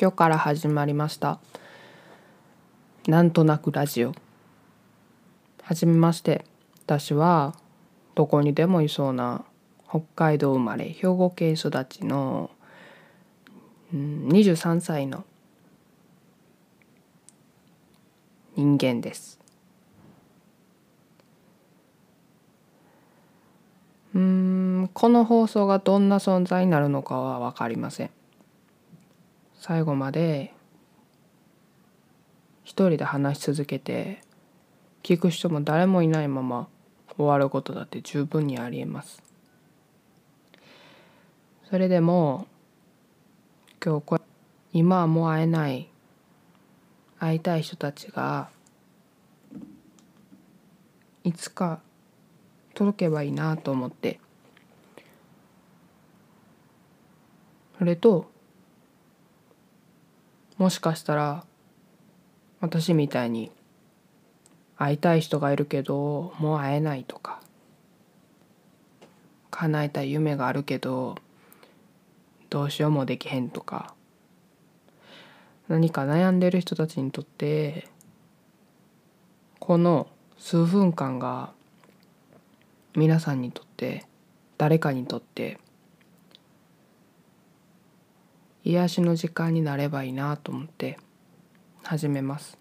今日から始まりました。なんとなくラジオ。はじめまして。私はどこにでもいそうな北海道生まれ兵庫県育ちの、23歳の人間です。うんこの放送がどんな存在になるのかは分かりません。最後まで一人で話し続けて聞く人も誰もいないまま終わることだって十分にありえます。それでも今日こ今はもう会えない会いたい人たちがいつか届けばいいなと思って。それともしかしたら私みたいに会いたい人がいるけどもう会えないとか叶えたい夢があるけどどうしようもできへんとか何か悩んでる人たちにとってこの数分間が皆さんにとって誰かにとって癒しの時間になればいいなと思って始めます。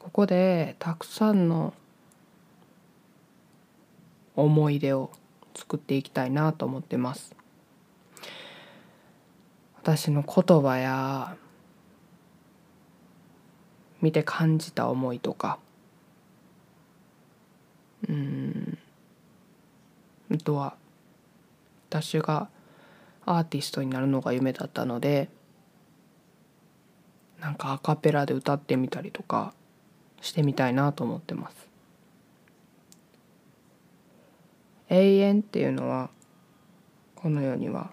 ここでたくさんの思い出を作っていきたいなと思ってます。私の言葉や見て感じた思いとかうんあとは私がアーティストになるのが夢だったのでなんかアカペラで歌ってみたりとかしてみたいなと思ってます。永遠っていうのはこの世には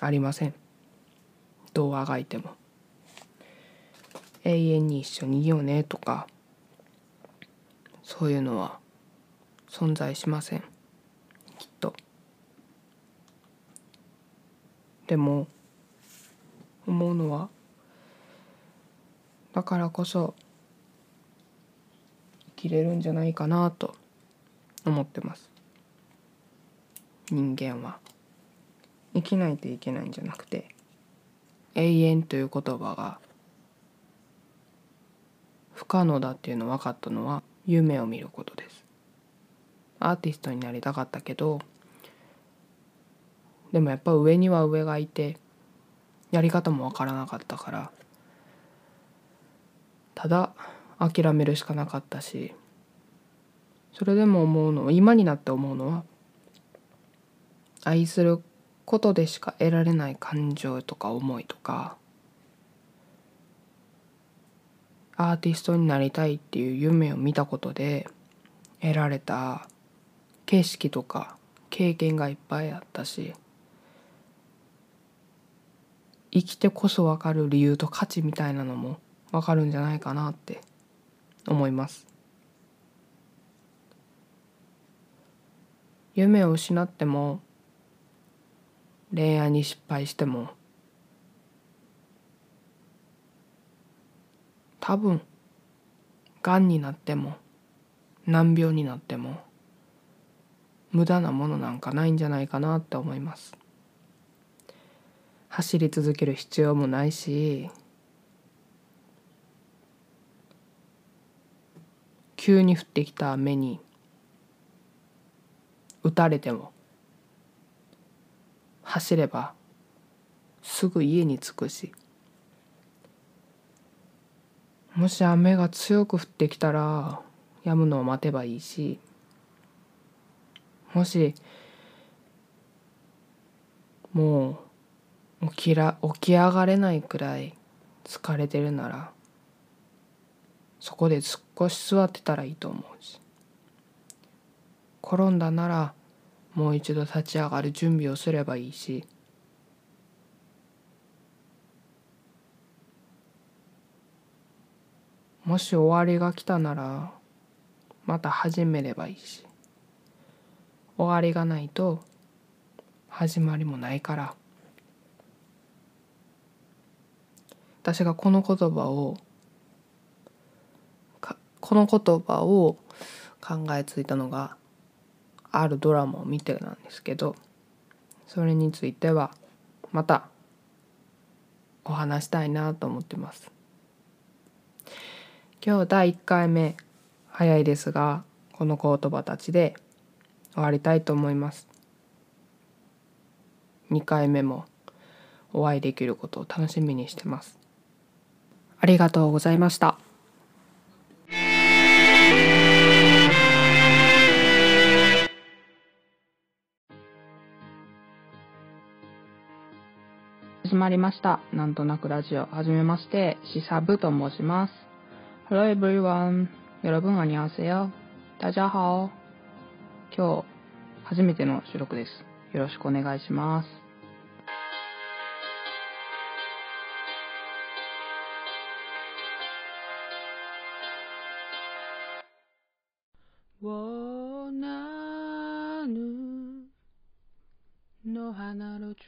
ありませんどうあがいても永遠に一緒にいようねとかそういうのは存在しません。でも思うのはだからこそ生きれるんじゃないかなと思ってます。人間は。生きないといけないんじゃなくて永遠という言葉が不可能だっていうの分かったのは夢を見ることです。アーティストになりたかったけどでもやっぱ上には上がいてやり方もわからなかったからただ諦めるしかなかったしそれでも思うの今になって思うのは愛することでしか得られない感情とか思いとかアーティストになりたいっていう夢を見たことで得られた景色とか経験がいっぱいあったし生きてこそ分かる理由と価値みたいなのも分かるんじゃないかなって思います夢を失っても恋愛に失敗しても多分がんになっても難病になっても無駄なものなんかないんじゃないかなって思います。走り続ける必要もないし急に降ってきた雨に打たれても走ればすぐ家に着くしもし雨が強く降ってきたら止むのを待てばいいしもしもう起きら起き上がれないくらい疲れてるならそこで少し座ってたらいいと思うし。転んだならもう一度立ち上がる準備をすればいいし。もし終わりが来たならまた始めればいいし。終わりがないと始まりもないから。私がこの言葉をこの言葉を考えついたのがあるドラマを見てなんですけどそれについてはまたお話したいなと思ってます。今日第1回目早いですがこの言葉たちで終わりたいと思います。2回目もお会いできることを楽しみにしてます。ありがとうございました。始まりました。なんとなくラジオ。はじめまして、シサブと申します。Hello everyone. 여러분안녕하세 요。 大家好。今日、初めての収録です。よろしくお願いします。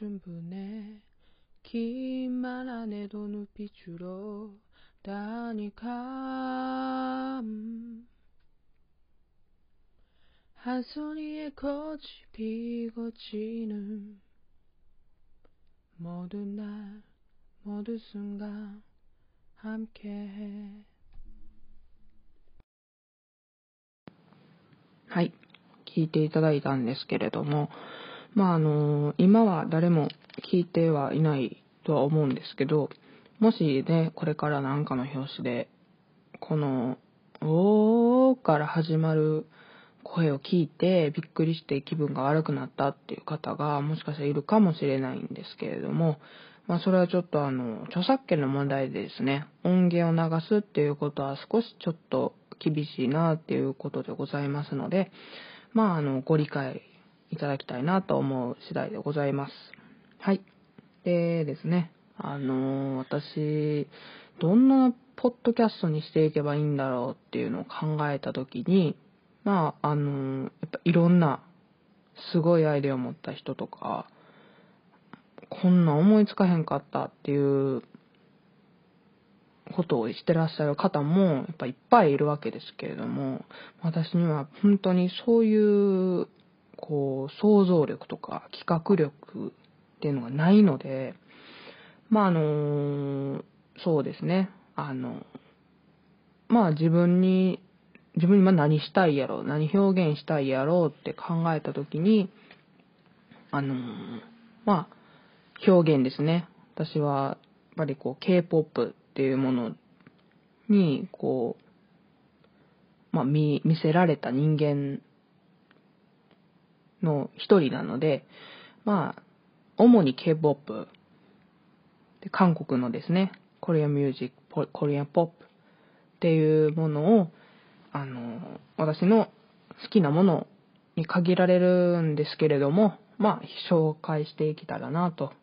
花の준비네 긴말 안 해도 눈빛 주로 다니까 한 소리에 꽃이 피고 지는 모든 날 모든 순간 함께해 はい。聞いていただいたんですけれども、 まああの、今は誰も聞いてはいないとは思うんですけど、もしね、これからなんかの表紙で、この、おーから始まる声を聞いてびっくりして気分が悪くなったっていう方がもしかしたらいるかもしれないんですけれども、まあそれはちょっとあの、著作権の問題でですね、音源を流すっていうことは少しちょっと厳しいなっていうことでございますので、まああの、ご理解いただきたいなと思う次第でございます。はい。でですね、あの私、どんなポッドキャストにしていけばいいんだろうっていうのを考えたときに、まあ、あのやっぱいろんなすごいアイデアを持った人とか、こんな思いつかへんかったっていうことをしてらっしゃる方もやっぱいっぱいいるわけですけれども、私には本当にそういうこう、想像力とか企画力っていうのがないので、まあ、あの、そうですね、あの、まあ自分に、自分に今何したいやろう、何表現したいやろうって考えたときに、あの、まあ、表現ですね。私は、やっぱりこう、K-POP っていうものに、こう、まあ、見、見せられた人間の一人なので、まあ、主に K-POP、韓国のですね、コリアンミュージック、コリアンポップっていうものを、あの、私の好きなものに限られるんですけれども、まあ、紹介していけたらなと。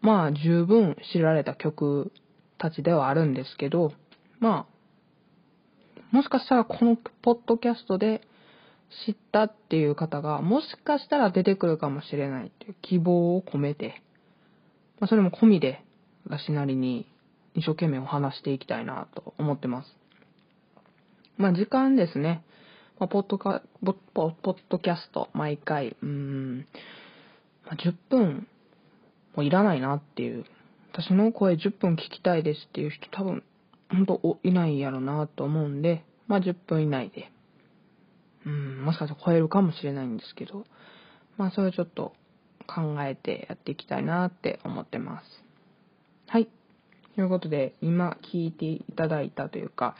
まあ、十分知られた曲たちではあるんですけど、まあ、もしかしたらこのポッドキャストで知ったっていう方が、もしかしたら出てくるかもしれないっていう希望を込めて、まあ、それも込みで、私なりに一生懸命お話していきたいなと思ってます。まあ、時間ですね。まあ、ポッドカ、ポッドキャスト、毎回、うん、まあ、10分もいらないなっていう。私の声10分聞きたいですっていう人多分、本当いないやろなと思うんで、まあ、10分以内でうん、もしかしたら超えるかもしれないんですけど、まあそれをちょっと考えてやっていきたいなって思ってます。はい。ということで、今聴いていただいたというか、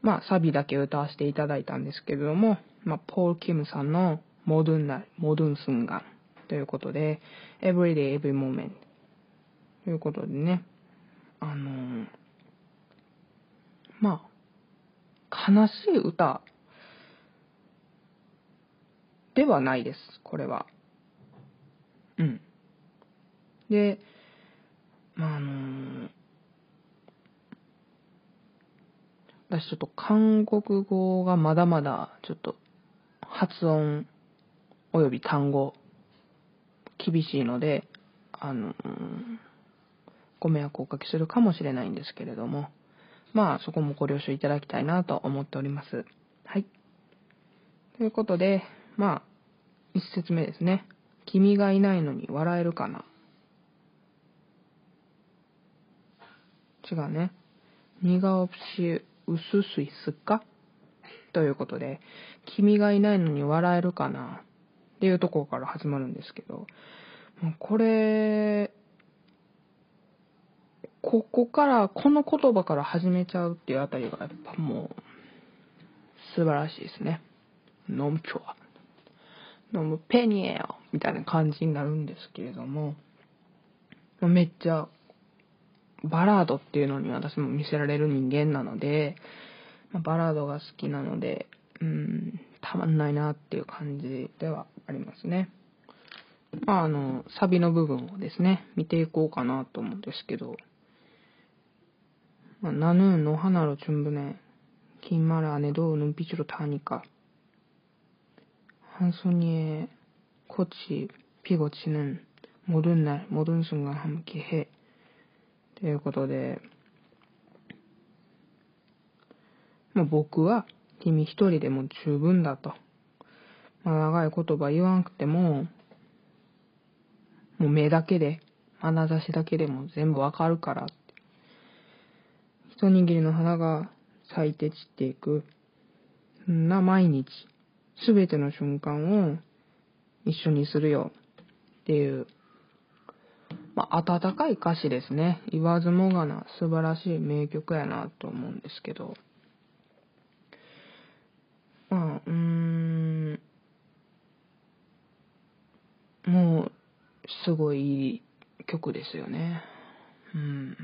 まあサビだけ歌わせていただいたんですけれども、まあポール・キムさんのモドゥンナ、モドゥンスンガンということで、Everyday Every Moment ということでね、あのー、まあ、悲しい歌ではないです、これは。うん。で、まあ、あのー、私ちょっと韓国語がまだまだちょっと発音および単語厳しいので、あのー、ご迷惑をおかけするかもしれないんですけれども、まあそこもご了承いただきたいなと思っております。はい。ということで、まあ、一節目ですね。君がいないのに笑えるかな違うね。니가しうすすいすか？ということで、君がいないのに笑えるかな？っていうところから始まるんですけど、これ、ここから、この言葉から始めちゃうっていうあたりがやっぱもう、素晴らしいですね。飲む今日は。のもペニエよみたいな感じになるんですけれども、めっちゃバラードっていうのに私も見せられる人間なので、バラードが好きなので、うん、たまんないなっていう感じではありますね。まあ、あの、サビの部分をですね、見ていこうかなと思うんですけど、まあ、ナヌーンの花のチュンブネ、キン金丸姉どうぬんぴチロタニカ、 한손에꽃이피고치는모든날모든순간함께해ということで、もう僕は君一人でも十分だと。まあ、長い言葉言わなくても、もう目だけで、眼差しだけでも全部わかるから一握りの花が咲いて散っていく。な毎日、 すべての瞬間を一緒にするよっていう、まあ、温かい歌詞ですね。言わずもがな素晴らしい名曲やなと思うんですけど。まあ、うーん、もう、すごいいい曲ですよね。うん。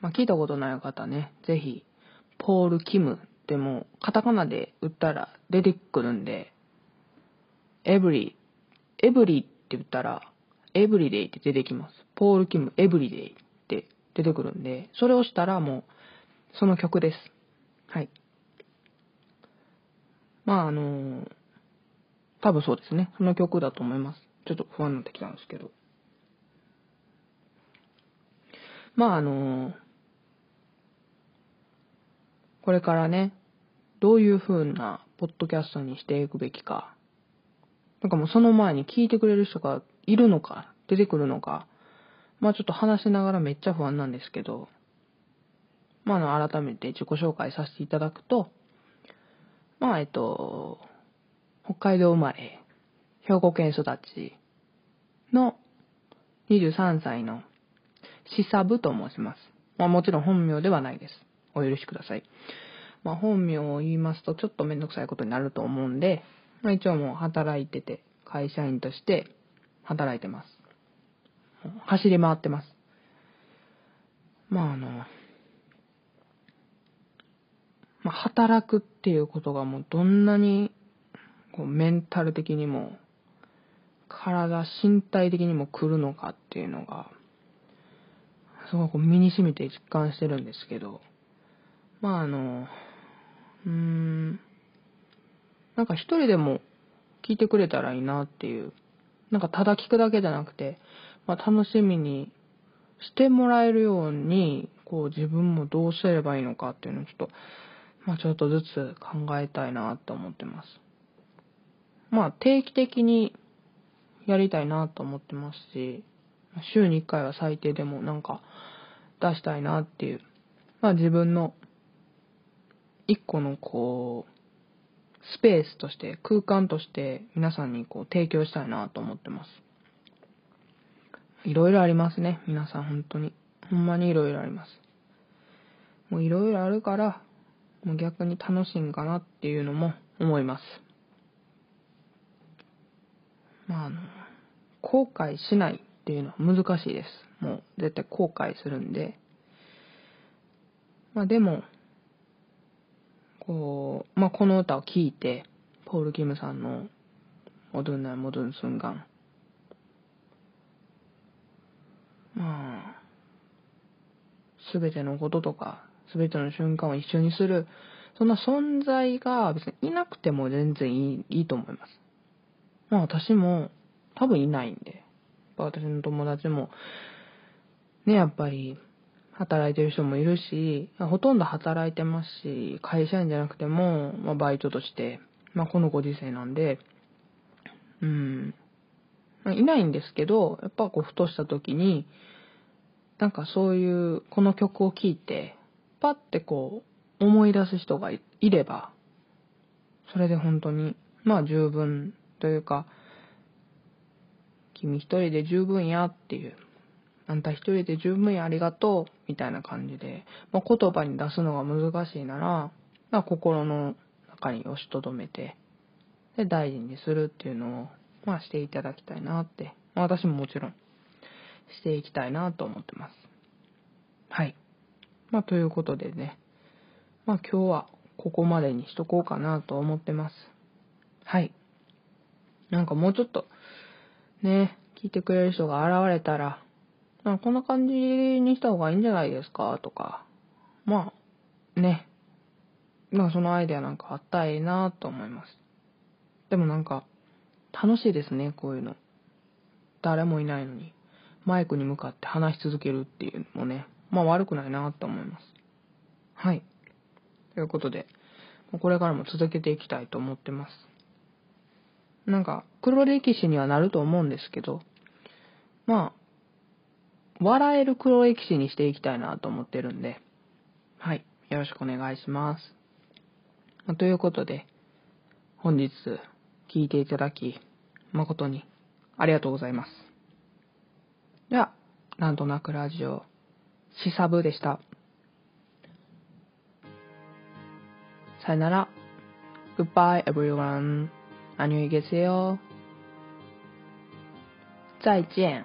まあ、聞いたことない方ね、ぜひ、ポール・キムでも、カタカナで打ったら出てくるんで、エブリ、エブリって言ったら、エブリデイって出てきます。ポール・キム、エブリデイって出てくるんで、それをしたらもう、その曲です。はい。まあ、あのー、多分そうですね。その曲だと思います。ちょっと不安になってきたんですけど。まあ、あのー、これからね、どういう風なポッドキャストにしていくべきか。なんかもうその前に聞いてくれる人がいるのか、出てくるのか。まあちょっと話しながらめっちゃ不安なんですけど、まああの改めて自己紹介させていただくと、まあえっと、北海道生まれ、兵庫県育ちの23歳のシサブと申します。まあもちろん本名ではないです。お許しください。まあ、本名を言いますとちょっとめんどくさいことになると思うんで、まあ、一応もう働いてて、会社員として働いてます。走り回ってます。まああの、まあ、働くっていうことがもうどんなにこうメンタル的にも体身体的にも来るのかっていうのがすごく身に染みて実感してるんですけどまああの、うーん、なんか一人でも聞いてくれたらいいなっていう、なんかただ聞くだけじゃなくて、まあ楽しみにしてもらえるように、こう自分もどうすればいいのかっていうのをちょっと、まあちょっとずつ考えたいなと思ってます。まあ定期的にやりたいなと思ってますし、週に1回は最低でもなんか出したいなっていう、まあ自分の一個のこう、スペースとして、空間として皆さんにこう提供したいなと思ってます。いろいろありますね。皆さん本当に。ほんまにいろいろあります。もういろいろあるから、もう逆に楽しいんかなっていうのも思います。まああの、後悔しないっていうのは難しいです。もう絶対後悔するんで。まあでも、こう、まあ、この歌を聴いて、ポール・キムさんの、モドゥンナイ・モドゥン・スンガン。まあ、すべてのこととか、すべての瞬間を一緒にする、そんな存在が別にいなくても全然いいいいと思います。まあ私も多分いないんで、私の友達も、ね、やっぱり働いてる人もいるし、ほとんど働いてますし、会社員じゃなくても、まあ、バイトとして、まあ、このご時世なんで、うん、いないんですけど、やっぱこう、ふとした時に、なんかそういう、この曲を聴いて、パッてこう、思い出す人がいれば、それで本当に、まあ十分というか、君一人で十分やっていう、あんた一人で十分やありがとうみたいな感じで、まあ、言葉に出すのが難しいなら、まあ、心の中に押しとどめて、で、大事にするっていうのを、まあ、していただきたいなって、まあ、私ももちろん、していきたいなと思ってます。はい。まあ、ということでね、まあ、今日はここまでにしとこうかなと思ってます。はい。なんかもうちょっと、ね、聞いてくれる人が現れたら、あ、こんな感じにした方がいいんじゃないですか？とか、まあ、ね。まあそのアイデアなんかあったらいいなと思います。でもなんか、楽しいですね、こういうの。誰もいないのに、マイクに向かって話し続けるっていうのもね、まあ悪くないなと思います。はい。ということで、これからも続けていきたいと思ってます。なんか、黒歴史にはなると思うんですけど、まあ、笑える黒歴史にしていきたいなと思ってるんで、はい。よろしくお願いします。まあ、ということで、本日、聞いていただき、誠にありがとうございます。では、なんとなくラジオ、しさぶでした。さよなら。Goodbye everyone. 안녕히 계세요. 再见。